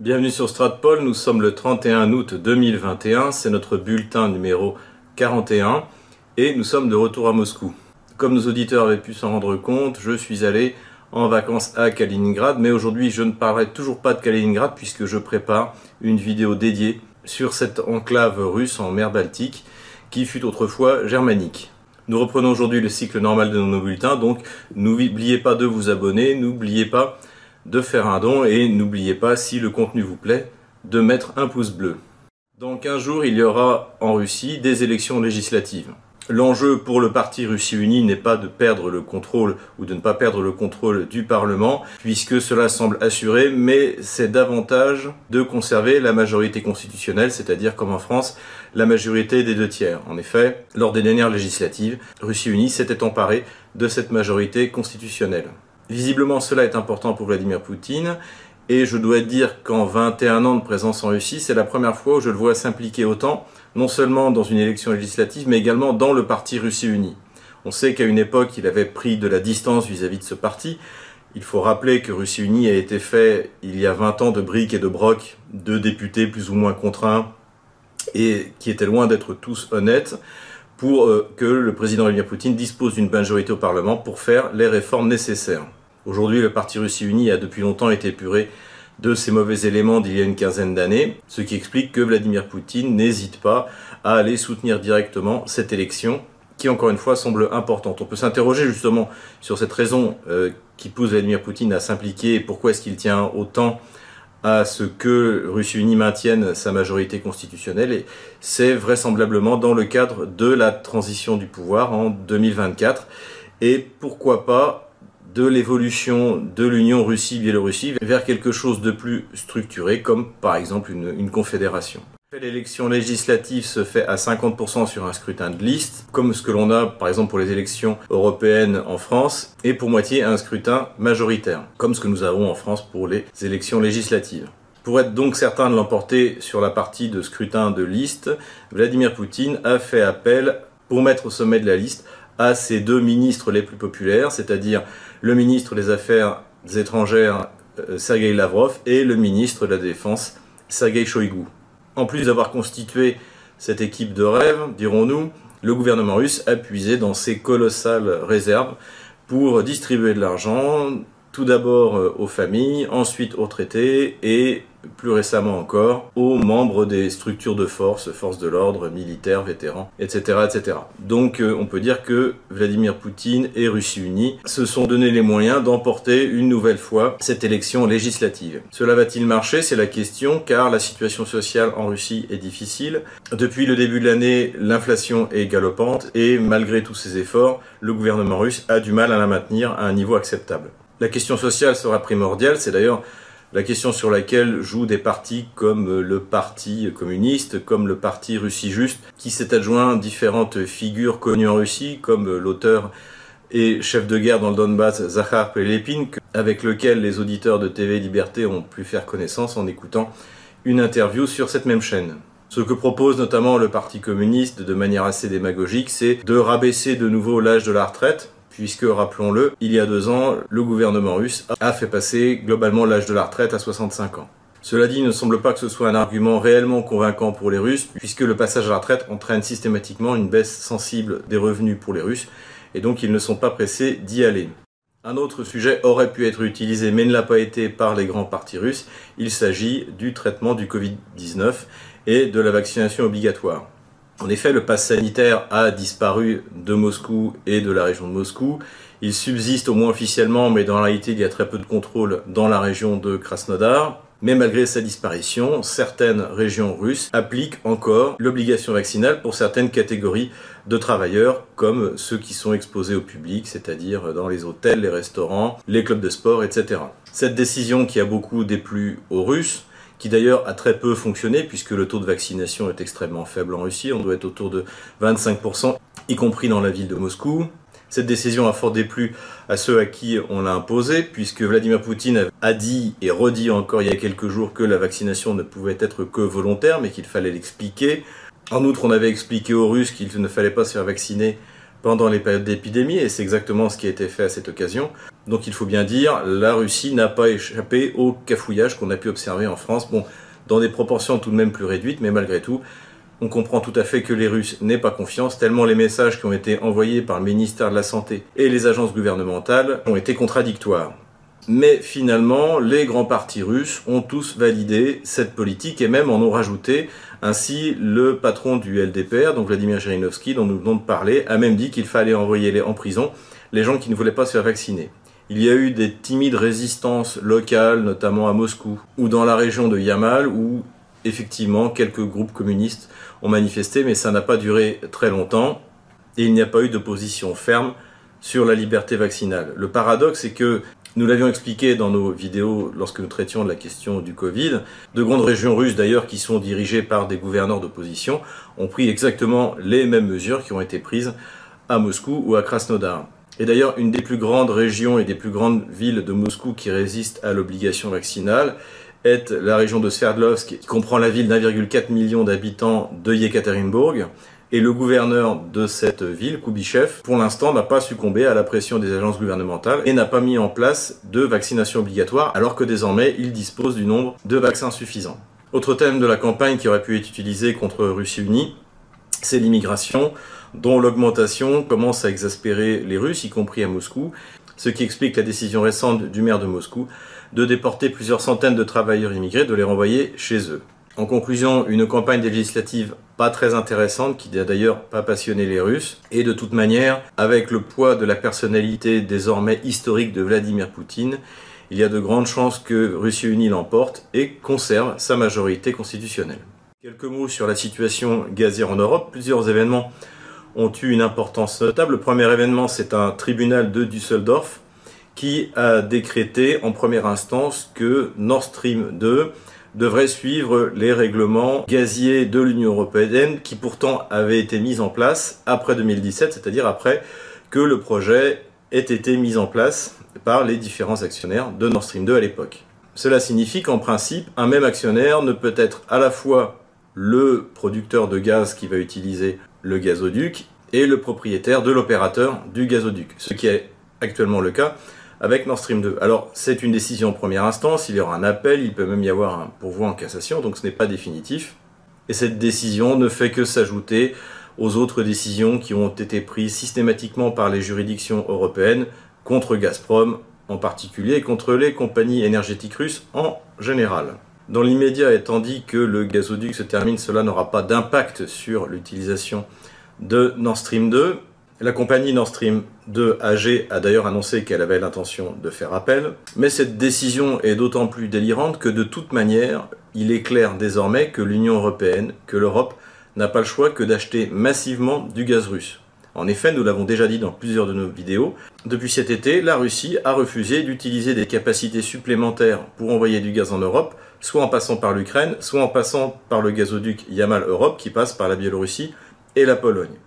Bienvenue sur Stratpol, nous sommes le 31 août 2021, c'est notre bulletin numéro 41 et nous sommes de retour à Moscou. Comme nos auditeurs avaient pu s'en rendre compte, je suis allé en vacances à Kaliningrad, mais aujourd'hui je ne parlerai toujours pas de Kaliningrad puisque je prépare une vidéo dédiée sur cette enclave russe en mer Baltique qui fut autrefois germanique. Nous reprenons aujourd'hui le cycle normal de nos bulletins, donc n'oubliez pas de vous abonner, n'oubliez pas de faire un don et n'oubliez pas, si le contenu vous plaît, de mettre un pouce bleu. Dans 15 jours, il y aura en Russie des élections législatives. L'enjeu pour le parti Russie Unie n'est pas de perdre le contrôle ou de ne pas perdre le contrôle du Parlement, puisque cela semble assuré, mais c'est davantage de conserver la majorité constitutionnelle, c'est-à-dire comme en France, la majorité des deux tiers. En effet, lors des dernières législatives, Russie Unie s'était emparée de cette majorité constitutionnelle. Visiblement, cela est important pour Vladimir Poutine. Et je dois dire qu'en 21 ans de présence en Russie, c'est la première fois où je le vois s'impliquer autant, non seulement dans une élection législative, mais également dans le parti Russie Unie. On sait qu'à une époque, il avait pris de la distance vis-à-vis de ce parti. Il faut rappeler que Russie Unie a été fait il y a 20 ans de briques et de brocs, de députés plus ou moins contraints, et qui étaient loin d'être tous honnêtes, pour euh, que le président Vladimir Poutine dispose d'une majorité au Parlement pour faire les réformes nécessaires. Aujourd'hui, le Parti Russie Uni a depuis longtemps été épuré de ces mauvais éléments d'il y a une quinzaine d'années, ce qui explique que Vladimir Poutine n'hésite pas à aller soutenir directement cette élection qui, encore une fois, semble importante. On peut s'interroger justement sur cette raison euh, qui pousse Vladimir Poutine à s'impliquer et pourquoi est-ce qu'il tient autant à ce que Russie Unie maintienne sa majorité constitutionnelle et c'est vraisemblablement dans le cadre de la transition du pouvoir en 2024 et pourquoi pas de l'évolution de l'Union Russie-Biélorussie vers quelque chose de plus structuré, comme par exemple une, confédération. L'élection législative se fait à 50% sur un scrutin de liste, comme ce que l'on a par exemple pour les élections européennes en France, et pour moitié un scrutin majoritaire, comme ce que nous avons en France pour les élections législatives. Pour être donc certain de l'emporter sur la partie de scrutin de liste, Vladimir Poutine a fait appel pour mettre au sommet de la liste à ses deux ministres les plus populaires, c'est-à-dire le ministre des Affaires étrangères euh, Sergei Lavrov et le ministre de la Défense Sergei Shoigu. En plus d'avoir constitué cette équipe de rêve, dirons-nous, le gouvernement russe a puisé dans ses colossales réserves pour distribuer de l'argent, tout d'abord euh, aux familles, ensuite aux traités et plus récemment encore aux membres des structures de force, forces de l'ordre, militaires, vétérans, etc.. Donc euh, on peut dire que Vladimir Poutine et Russie unie se sont donné les moyens d'emporter une nouvelle fois cette élection législative. Cela va-t-il marcher? C'est la question car la situation sociale en Russie est difficile. Depuis le début de l'année, l'inflation est galopante et malgré tous ces efforts, le gouvernement russe a du mal à la maintenir à un niveau acceptable. La question sociale sera primordiale, c'est d'ailleurs la question sur laquelle jouent des partis comme le Parti communiste, comme le Parti Russie Juste, qui s'est adjoint différentes figures connues en Russie, comme l'auteur et chef de guerre dans le Donbass, Zakhar Pelepin, avec lequel les auditeurs de TV Liberté ont pu faire connaissance en écoutant une interview sur cette même chaîne. Ce que propose notamment le Parti communiste de manière assez démagogique, c'est de rabaisser de nouveau l'âge de la retraite, puisque, rappelons-le, il y a deux ans, le gouvernement russe a fait passer globalement l'âge de la retraite à 65 ans. Cela dit, il ne semble pas que ce soit un argument réellement convaincant pour les Russes, puisque le passage à la retraite entraîne systématiquement une baisse sensible des revenus pour les Russes, et donc ils ne sont pas pressés d'y aller. Un autre sujet aurait pu être utilisé mais ne l'a pas été par les grands partis russes, il s'agit du traitement du Covid-19 et de la vaccination obligatoire. En effet, le pass sanitaire a disparu de Moscou et de la région de Moscou. Il subsiste au moins officiellement, mais dans la réalité, il y a très peu de contrôle dans la région de Krasnodar. Mais malgré sa disparition, certaines régions russes appliquent encore l'obligation vaccinale pour certaines catégories de travailleurs, comme ceux qui sont exposés au public, c'est-à-dire dans les hôtels, les restaurants, les clubs de sport, etc. Cette décision qui a beaucoup déplu aux Russes qui d'ailleurs a très peu fonctionné puisque le taux de vaccination est extrêmement faible en Russie, on doit être autour de 25%, y compris dans la ville de Moscou. Cette décision a fort déplu à ceux à qui on l'a imposée, puisque Vladimir Poutine a dit et redit encore il y a quelques jours que la vaccination ne pouvait être que volontaire, mais qu'il fallait l'expliquer. En outre, on avait expliqué aux Russes qu'il ne fallait pas se faire vacciner pendant les périodes d'épidémie, et c'est exactement ce qui a été fait à cette occasion. Donc il faut bien dire, la Russie n'a pas échappé au cafouillage qu'on a pu observer en France, bon, dans des proportions tout de même plus réduites, mais malgré tout, on comprend tout à fait que les Russes n'aient pas confiance, tellement les messages qui ont été envoyés par le ministère de la Santé et les agences gouvernementales ont été contradictoires. Mais finalement, les grands partis russes ont tous validé cette politique et même en ont rajouté. Ainsi, le patron du LDPR, donc Vladimir Zhirinovsky, dont nous venons de parler, a même dit qu'il fallait envoyer en prison les gens qui ne voulaient pas se faire vacciner. Il y a eu des timides résistances locales, notamment à Moscou ou dans la région de Yamal, où effectivement quelques groupes communistes ont manifesté, mais ça n'a pas duré très longtemps et il n'y a pas eu de position ferme sur la liberté vaccinale. Le paradoxe, c'est que nous l'avions expliqué dans nos vidéos lorsque nous traitions de la question du Covid. De grandes régions russes d'ailleurs qui sont dirigées par des gouverneurs d'opposition ont pris exactement les mêmes mesures qui ont été prises à Moscou ou à Krasnodar. Et d'ailleurs, une des plus grandes régions et des plus grandes villes de Moscou qui résistent à l'obligation vaccinale est la région de Sverdlovsk, qui comprend la ville d'1,4 million d'habitants de Yekaterinbourg. Et le gouverneur de cette ville, Kubichev, pour l'instant n'a pas succombé à la pression des agences gouvernementales et n'a pas mis en place de vaccination obligatoire, alors que désormais il dispose du nombre de vaccins suffisants. Autre thème de la campagne qui aurait pu être utilisé contre Russie unie, c'est l'immigration dont l'augmentation commence à exaspérer les Russes, y compris à Moscou, ce qui explique la décision récente du maire de Moscou de déporter plusieurs centaines de travailleurs immigrés, de les renvoyer chez eux. En conclusion, une campagne législative pas très intéressante qui n'a d'ailleurs pas passionné les Russes. Et de toute manière, avec le poids de la personnalité désormais historique de Vladimir Poutine, il y a de grandes chances que Russie unie l'emporte et conserve sa majorité constitutionnelle. Quelques mots sur la situation gazière en Europe. Plusieurs événements ont eu une importance notable. Le premier événement, c'est un tribunal de Düsseldorf qui a décrété en première instance que Nord Stream 2 devrait suivre les règlements gaziers de l'Union européenne qui pourtant avaient été mis en place après 2017, c'est-à-dire après que le projet ait été mis en place par les différents actionnaires de Nord Stream 2 à l'époque. Cela signifie qu'en principe, un même actionnaire ne peut être à la fois le producteur de gaz qui va utiliser le gazoduc et le propriétaire de l'opérateur du gazoduc, ce qui est actuellement le cas avec Nord Stream 2. Alors, c'est une décision en première instance, il y aura un appel, il peut même y avoir un pourvoi en cassation, donc ce n'est pas définitif. Et cette décision ne fait que s'ajouter aux autres décisions qui ont été prises systématiquement par les juridictions européennes contre Gazprom en particulier et contre les compagnies énergétiques russes en général. Dans l'immédiat, étant dit que le gazoduc se termine, cela n'aura pas d'impact sur l'utilisation de Nord Stream 2. La compagnie Nord Stream 2 AG a d'ailleurs annoncé qu'elle avait l'intention de faire appel, mais cette décision est d'autant plus délirante que de toute manière, il est clair désormais que l'Union européenne, que l'Europe, n'a pas le choix que d'acheter massivement du gaz russe. En effet, nous l'avons déjà dit dans plusieurs de nos vidéos, depuis cet été, la Russie a refusé d'utiliser des capacités supplémentaires pour envoyer du gaz en Europe, soit en passant par l'Ukraine, soit en passant par le gazoduc Yamal Europe qui passe par la Biélorussie et la Pologne.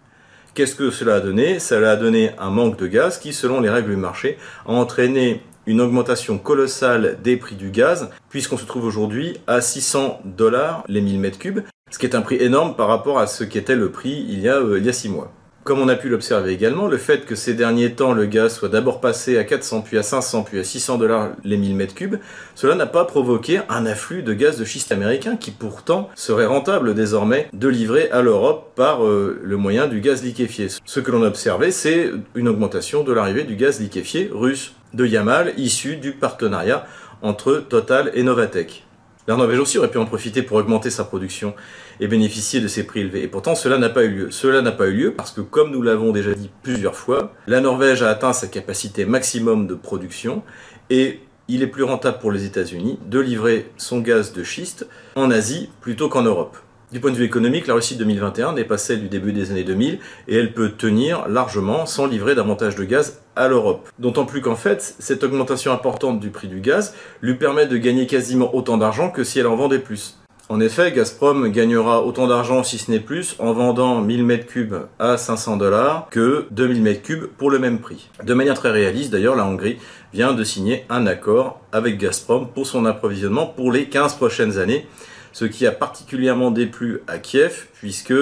Qu'est-ce que cela a donné? Cela a donné un manque de gaz qui, selon les règles du marché, a entraîné une augmentation colossale des prix du gaz, puisqu'on se trouve aujourd'hui à 600 dollars les 1000 mètres cubes, ce qui est un prix énorme par rapport à ce qu'était le prix il y a, euh, il y a 6 mois. Comme on a pu l'observer également, le fait que ces derniers temps le gaz soit d'abord passé à 400 puis à 500 puis à 600 dollars les 1000 mètres cubes, cela n'a pas provoqué un afflux de gaz de schiste américain qui pourtant serait rentable désormais de livrer à l'Europe par euh, le moyen du gaz liquéfié. Ce que l'on a observé, c'est une augmentation de l'arrivée du gaz liquéfié russe de Yamal issu du partenariat entre Total et Novatec. La Norvège aussi aurait pu en profiter pour augmenter sa production et bénéficier de ces prix élevés. Et pourtant, cela n'a pas eu lieu. Cela n'a pas eu lieu parce que, comme nous l'avons déjà dit plusieurs fois, la Norvège a atteint sa capacité maximum de production et il est plus rentable pour les États-Unis de livrer son gaz de schiste en Asie plutôt qu'en Europe. Du point de vue économique, la Russie 2021 n'est du début des années 2000 et elle peut tenir largement sans livrer davantage de gaz à l'Europe. D'autant plus qu'en fait, cette augmentation importante du prix du gaz lui permet de gagner quasiment autant d'argent que si elle en vendait plus. En effet, Gazprom gagnera autant d'argent, si ce n'est plus, en vendant 1000 m3 à 500 dollars que 2000 m3 pour le même prix. De manière très réaliste, d'ailleurs, la Hongrie vient de signer un accord avec Gazprom pour son approvisionnement pour les 15 prochaines années ce qui a particulièrement déplu à Kiev, puisque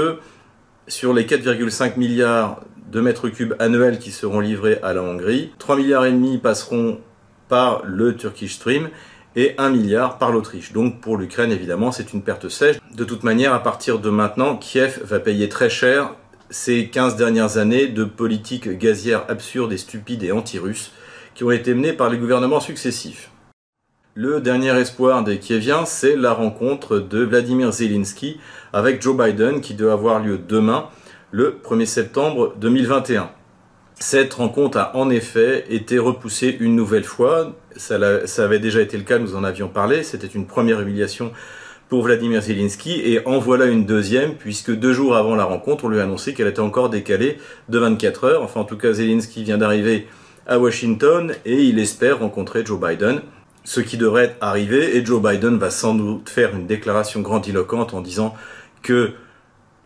sur les 4,5 milliards de mètres cubes annuels qui seront livrés à la Hongrie. 3 milliards et demi passeront par le Turkish Stream et 1 milliard par l'Autriche. Donc pour l'Ukraine, évidemment, c'est une perte sèche. De toute manière, à partir de maintenant, Kiev va payer très cher ces 15 dernières années de politique gazière absurde et stupide et anti-russe qui ont été menées par les gouvernements successifs. Le dernier espoir des Kieviens, c'est la rencontre de Vladimir Zelensky avec Joe Biden qui doit avoir lieu demain, le 1er septembre 2021. Cette rencontre a en effet été repoussée une nouvelle fois. Ça, avait déjà été le cas, nous en avions parlé. C'était une première humiliation pour Vladimir Zelensky et en voilà une deuxième puisque deux jours avant la rencontre, on lui a annoncé qu'elle était encore décalée de 24 heures. Enfin, en tout cas, Zelensky vient d'arriver à Washington et il espère rencontrer Joe Biden ce qui devrait arriver, et Joe Biden va sans doute faire une déclaration grandiloquente en disant que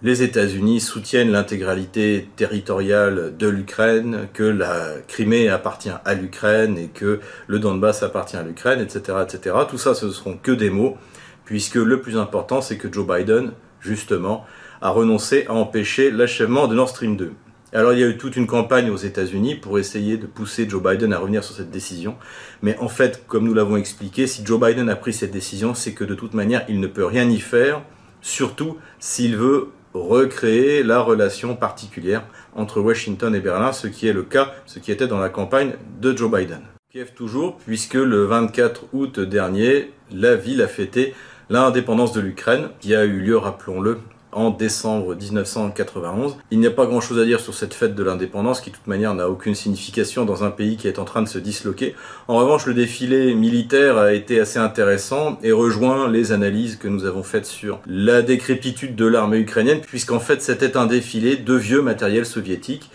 les États-Unis soutiennent l'intégralité territoriale de l'Ukraine, que la Crimée appartient à l'Ukraine et que le Donbass appartient à l'Ukraine, etc., etc. Tout ça, ce seront que des mots, puisque le plus important, c'est que Joe Biden, justement, a renoncé à empêcher l'achèvement de Nord Stream 2. Alors il y a eu toute une campagne aux États-Unis pour essayer de pousser Joe Biden à revenir sur cette décision. Mais en fait, comme nous l'avons expliqué, si Joe Biden a pris cette décision, c'est que de toute manière, il ne peut rien y faire, surtout s'il veut recréer la relation particulière entre Washington et Berlin, ce qui est le cas, ce qui était dans la campagne de Joe Biden. Kiev toujours, puisque le 24 août dernier, la ville a fêté l'indépendance de l'Ukraine, qui a eu lieu, rappelons-le, en décembre 1991. Il n'y a pas grand-chose à dire sur cette fête de l'indépendance qui, de toute manière, n'a aucune signification dans un pays qui est en train de se disloquer. En revanche, le défilé militaire a été assez intéressant et rejoint les analyses que nous avons faites sur la décrépitude de l'armée ukrainienne, puisqu'en fait, c'était un défilé de vieux matériel soviétique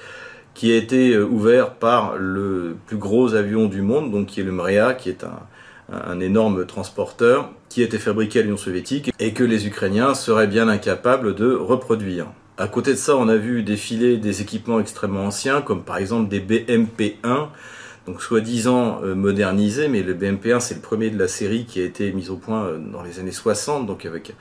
qui a été euh, ouvert par le plus gros avion du monde, donc qui est le Mrea, qui est un, un énorme transporteur qui était fabriqué à l'Union soviétique et que les Ukrainiens seraient bien incapables de reproduire. À côté de ça, on a vu défiler des équipements extrêmement anciens, comme par exemple des BMP-1, donc soi-disant euh, modernisés, mais le BMP-1 c'est le premier de la série qui a été mis au point euh, dans les années 60, donc avec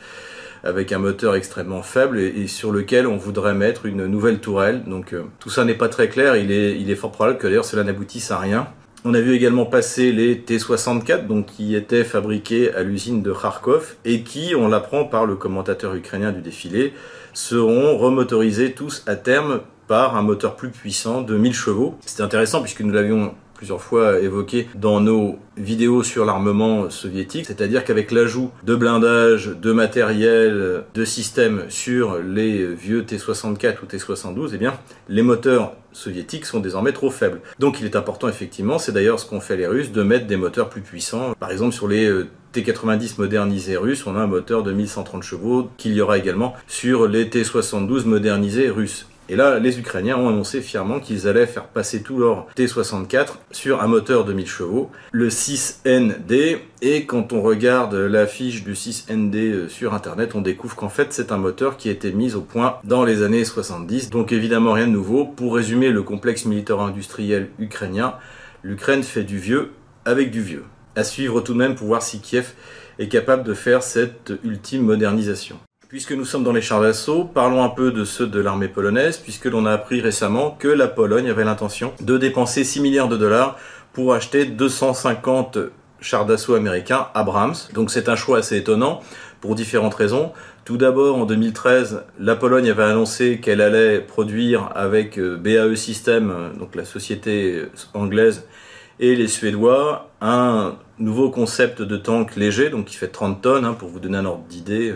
avec un moteur extrêmement faible et, sur lequel on voudrait mettre une nouvelle tourelle. Donc euh, tout ça n'est pas très clair, il est, il est fort probable que d'ailleurs cela n'aboutisse à rien. On a vu également passer les T-64, donc qui étaient fabriqués à l'usine de Kharkov et qui, on l'apprend par le commentateur ukrainien du défilé, seront remotorisés tous à terme par un moteur plus puissant de 1000 chevaux. C'est intéressant puisque nous l'avions plusieurs fois évoqué dans nos vidéos sur l'armement soviétique, c'est-à-dire qu'avec l'ajout de blindage, de matériel, de systèmes sur les vieux T-64 ou T-72, eh bien, les moteurs soviétiques sont désormais trop faibles. Donc il est important effectivement, c'est d'ailleurs ce qu'ont fait les Russes, de mettre des moteurs plus puissants. Par exemple sur les euh, T90 modernisés russes, on a un moteur de 1130 chevaux qu'il y aura également sur les T72 modernisés russes. Et là, les Ukrainiens ont annoncé fièrement qu'ils allaient faire passer tout leur T64 sur un moteur de 1000 chevaux, le 6ND. Et quand on regarde la fiche du 6ND euh, sur Internet, on découvre qu'en fait, c'est un moteur qui a été mis au point dans les années 70. Donc évidemment, rien de nouveau. Pour résumer le complexe militaire-industriel ukrainien, l'Ukraine fait du vieux avec du vieux. À suivre tout de même pour voir si Kiev est capable de faire cette ultime modernisation. Puisque nous sommes dans les chars d'assaut, parlons un peu de ceux de l'armée polonaise, puisque l'on a appris récemment que la Pologne avait l'intention de dépenser 6 milliards de dollars pour acheter 250 chars d'assaut américains Abrams. Donc c'est un choix assez étonnant pour différentes raisons. Tout d'abord, en 2013, la Pologne avait annoncé qu'elle allait produire avec euh, BAE System, donc la société anglaise, et les Suédois, un nouveau concept de tank léger, donc qui fait 30 tonnes, hein, pour vous donner un ordre d'idée.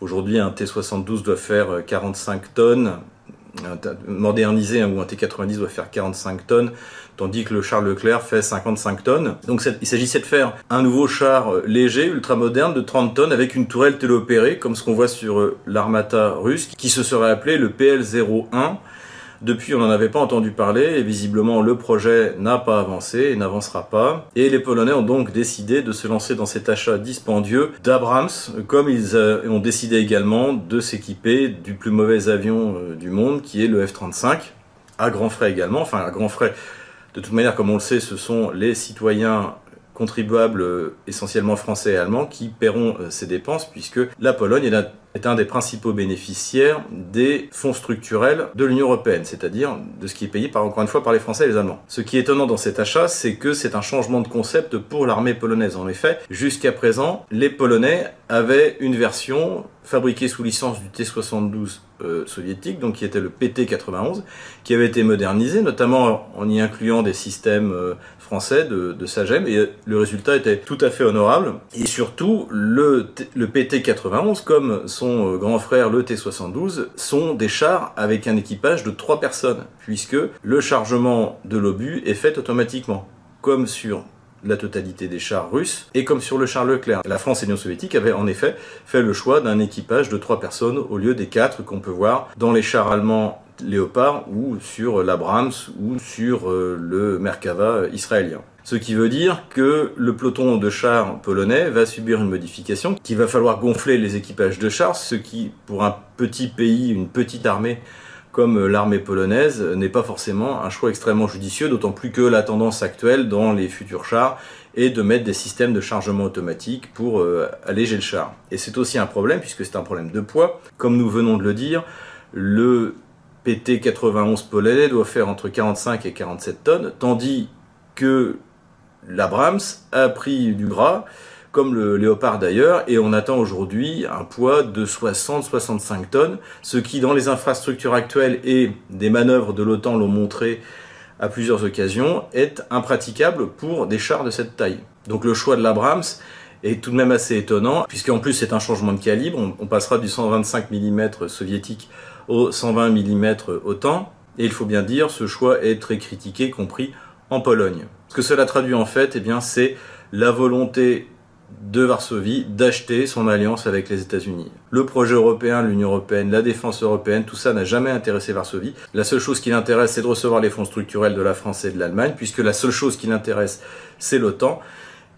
Aujourd'hui, un T72 doit faire 45 euh, tonnes, modernisé ou un T90 doit faire 45 tonnes, tandis que le char Leclerc fait 55 tonnes. Donc il s'agissait de faire un nouveau char euh, léger, ultra moderne de 30 tonnes avec une tourelle téléopérée, comme ce qu'on voit sur euh, l'armata russe, qui se serait appelé le PL-01 depuis, on n'en avait pas entendu parler et visiblement le projet n'a pas avancé et n'avancera pas. Et les Polonais ont donc décidé de se lancer dans cet achat dispendieux d'Abrams, comme ils euh, ont décidé également de s'équiper du plus mauvais avion euh, du monde, qui est le F-35, à grands frais également, enfin à grands frais. De toute manière, comme on le sait, ce sont les citoyens contribuables euh, essentiellement français et allemands qui paieront ces dépenses puisque la Pologne est est un des principaux bénéficiaires des fonds structurels de l'Union européenne, c'est-à-dire de ce qui est payé par, encore une fois par les Français et les Allemands. Ce qui est étonnant dans cet achat, c'est que c'est un changement de concept pour l'armée polonaise. En effet, jusqu'à présent, les Polonais avaient une version fabriquée sous licence du T-72 euh, soviétique, donc qui était le PT-91, qui avait été modernisé, notamment en y incluant des systèmes euh, français de, SAGEM, et le résultat était tout à fait honorable. Et surtout, le PT-91, comme son euh, grand frère le T-72, sont des chars avec un équipage de trois personnes, puisque le chargement de l'obus est fait automatiquement, comme sur la totalité des chars russes, et comme sur le char Leclerc. La France et l'Union soviétique avaient en effet fait le choix d'un équipage de trois personnes au lieu des quatre qu'on peut voir dans les chars allemands Léopard ou sur l'Abrams ou sur euh, le Merkava israélien. Ce qui veut dire que le peloton de chars polonais va subir une modification, qu'il va falloir gonfler les équipages de chars, ce qui, pour un petit pays, une petite armée, comme l'armée polonaise, n'est pas forcément un choix extrêmement judicieux, d'autant plus que la tendance actuelle dans les futurs chars est de mettre des systèmes de chargement automatique pour euh, alléger le char. Et c'est aussi un problème, puisque c'est un problème de poids. Comme nous venons de le dire, le PT91 polonais doit faire entre 45 et 47 tonnes, tandis que l'Abrams a pris du gras, comme le Léopard d'ailleurs, et on attend aujourd'hui un poids de 60-65 tonnes, ce qui dans les infrastructures actuelles et des manœuvres de l'OTAN l'ont montré à plusieurs occasions, est impraticable pour des chars de cette taille. Donc le choix de l'Abrams est tout de même assez étonnant, puisqu'en plus c'est un changement de calibre, on, passera du 125 mm soviétique au 120 mm OTAN, et il faut bien dire, ce choix est très critiqué, compris en Pologne. Ce que cela traduit en fait, eh bien, c'est la volonté de Varsovie d'acheter son alliance avec les États-Unis. Le projet européen, l'Union européenne, la défense européenne, tout ça n'a jamais intéressé Varsovie. La seule chose qui l'intéresse, c'est de recevoir les fonds structurels de la France et de l'Allemagne, puisque la seule chose qui l'intéresse, c'est l'OTAN.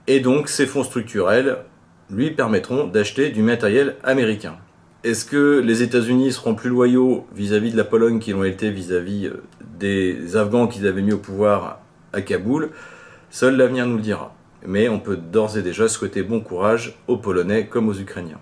Et donc, ces fonds structurels lui permettront d'acheter du matériel américain. Est-ce que les États-Unis seront plus loyaux vis-à-vis de la Pologne qu'ils l'ont été vis-à-vis -vis des Afghans qu'ils avaient mis au pouvoir à Kaboul? Seul l'avenir nous le dira mais on peut d'ores et déjà souhaiter bon courage aux Polonais comme aux Ukrainiens.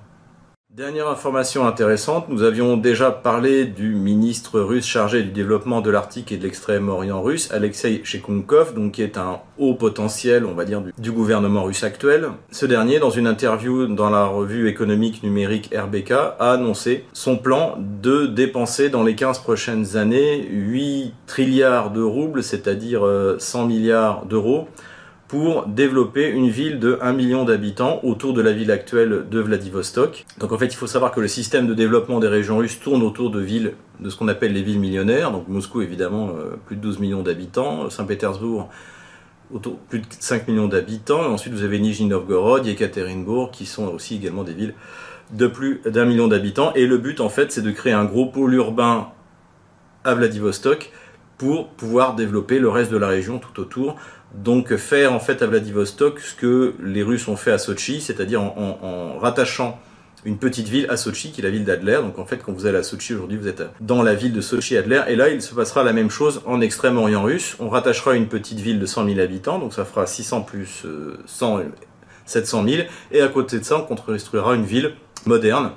Dernière information intéressante, nous avions déjà parlé du ministre russe chargé du développement de l'Arctique et de l'extrême-orient russe, Alexei Shekunkov, donc qui est un haut potentiel, on va dire, du, gouvernement russe actuel. Ce dernier, dans une interview dans la revue économique numérique RBK, a annoncé son plan de dépenser dans les 15 prochaines années 8 trilliards de roubles, c'est-à-dire 100 euh, milliards d'euros, pour développer une ville de 1 million d'habitants autour de la ville actuelle de Vladivostok. Donc en fait, il faut savoir que le système de développement des régions russes tourne autour de villes, de ce qu'on appelle les villes millionnaires. Donc Moscou, évidemment, euh, plus de 12 millions d'habitants. Saint-Pétersbourg, autour, plus de 5 millions d'habitants. Ensuite, vous avez Nijni Novgorod, Yekaterinbourg, qui sont aussi également des villes de plus d'un million d'habitants. Et le but, en fait, c'est de créer un gros pôle urbain à Vladivostok pour pouvoir développer le reste de la région tout autour donc faire en fait à Vladivostok ce que les Russes ont fait à Sochi, c'est-à-dire en, rattachant une petite ville à Sochi, qui est la ville d'Adler. Donc en fait, quand vous allez à Sochi aujourd'hui, vous êtes dans la ville de Sochi-Adler. Et là, il se passera la même chose en Extrême-Orient russe. On rattachera une petite ville de 100 000 habitants, donc ça fera 600 plus 100, 700 000. Et à côté de ça, on construira une ville moderne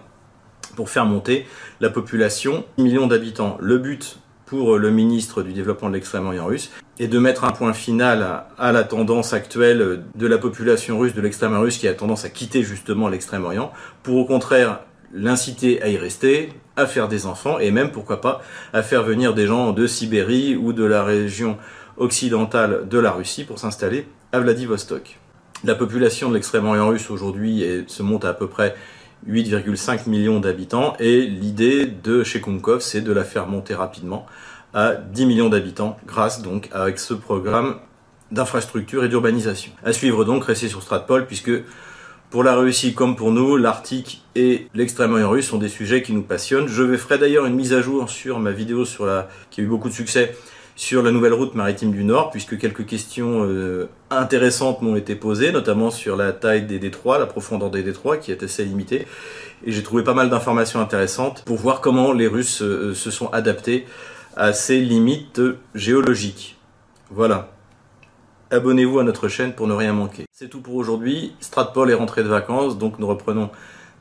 pour faire monter la population, millions d'habitants. Le but pour le ministre du développement de l'extrême-orient russe, et de mettre un point final à, la tendance actuelle de la population russe, de l'extrême-orient russe, qui a tendance à quitter justement l'extrême-orient, pour au contraire l'inciter à y rester, à faire des enfants, et même, pourquoi pas, à faire venir des gens de Sibérie ou de la région occidentale de la Russie pour s'installer à Vladivostok. La population de l'extrême-orient russe aujourd'hui se monte à peu près 8,5 millions d'habitants et l'idée de chez Kunkov c'est de la faire monter rapidement à 10 millions d'habitants grâce donc avec ce programme d'infrastructure et d'urbanisation. À suivre donc, restez sur Stratpol puisque pour la Russie comme pour nous, l'Arctique et l'extrême-orient russe sont des sujets qui nous passionnent. Je ferai d'ailleurs une mise à jour sur ma vidéo sur la qui a eu beaucoup de succès sur la nouvelle route maritime du Nord, puisque quelques questions euh, intéressantes m'ont été posées, notamment sur la taille des détroits, la profondeur des détroits, qui est assez limitée. Et j'ai trouvé pas mal d'informations intéressantes pour voir comment les Russes euh, se sont adaptés à ces limites géologiques. Voilà. Abonnez-vous à notre chaîne pour ne rien manquer. C'est tout pour aujourd'hui. Stratpol est rentré de vacances, donc nous reprenons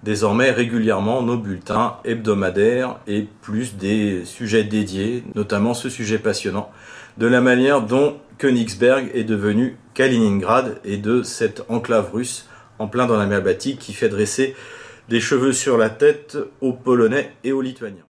désormais régulièrement nos bulletins hebdomadaires et plus des sujets dédiés, notamment ce sujet passionnant de la manière dont Königsberg est devenu Kaliningrad et de cette enclave russe en plein dans la mer Baltique qui fait dresser des cheveux sur la tête aux Polonais et aux Lituaniens.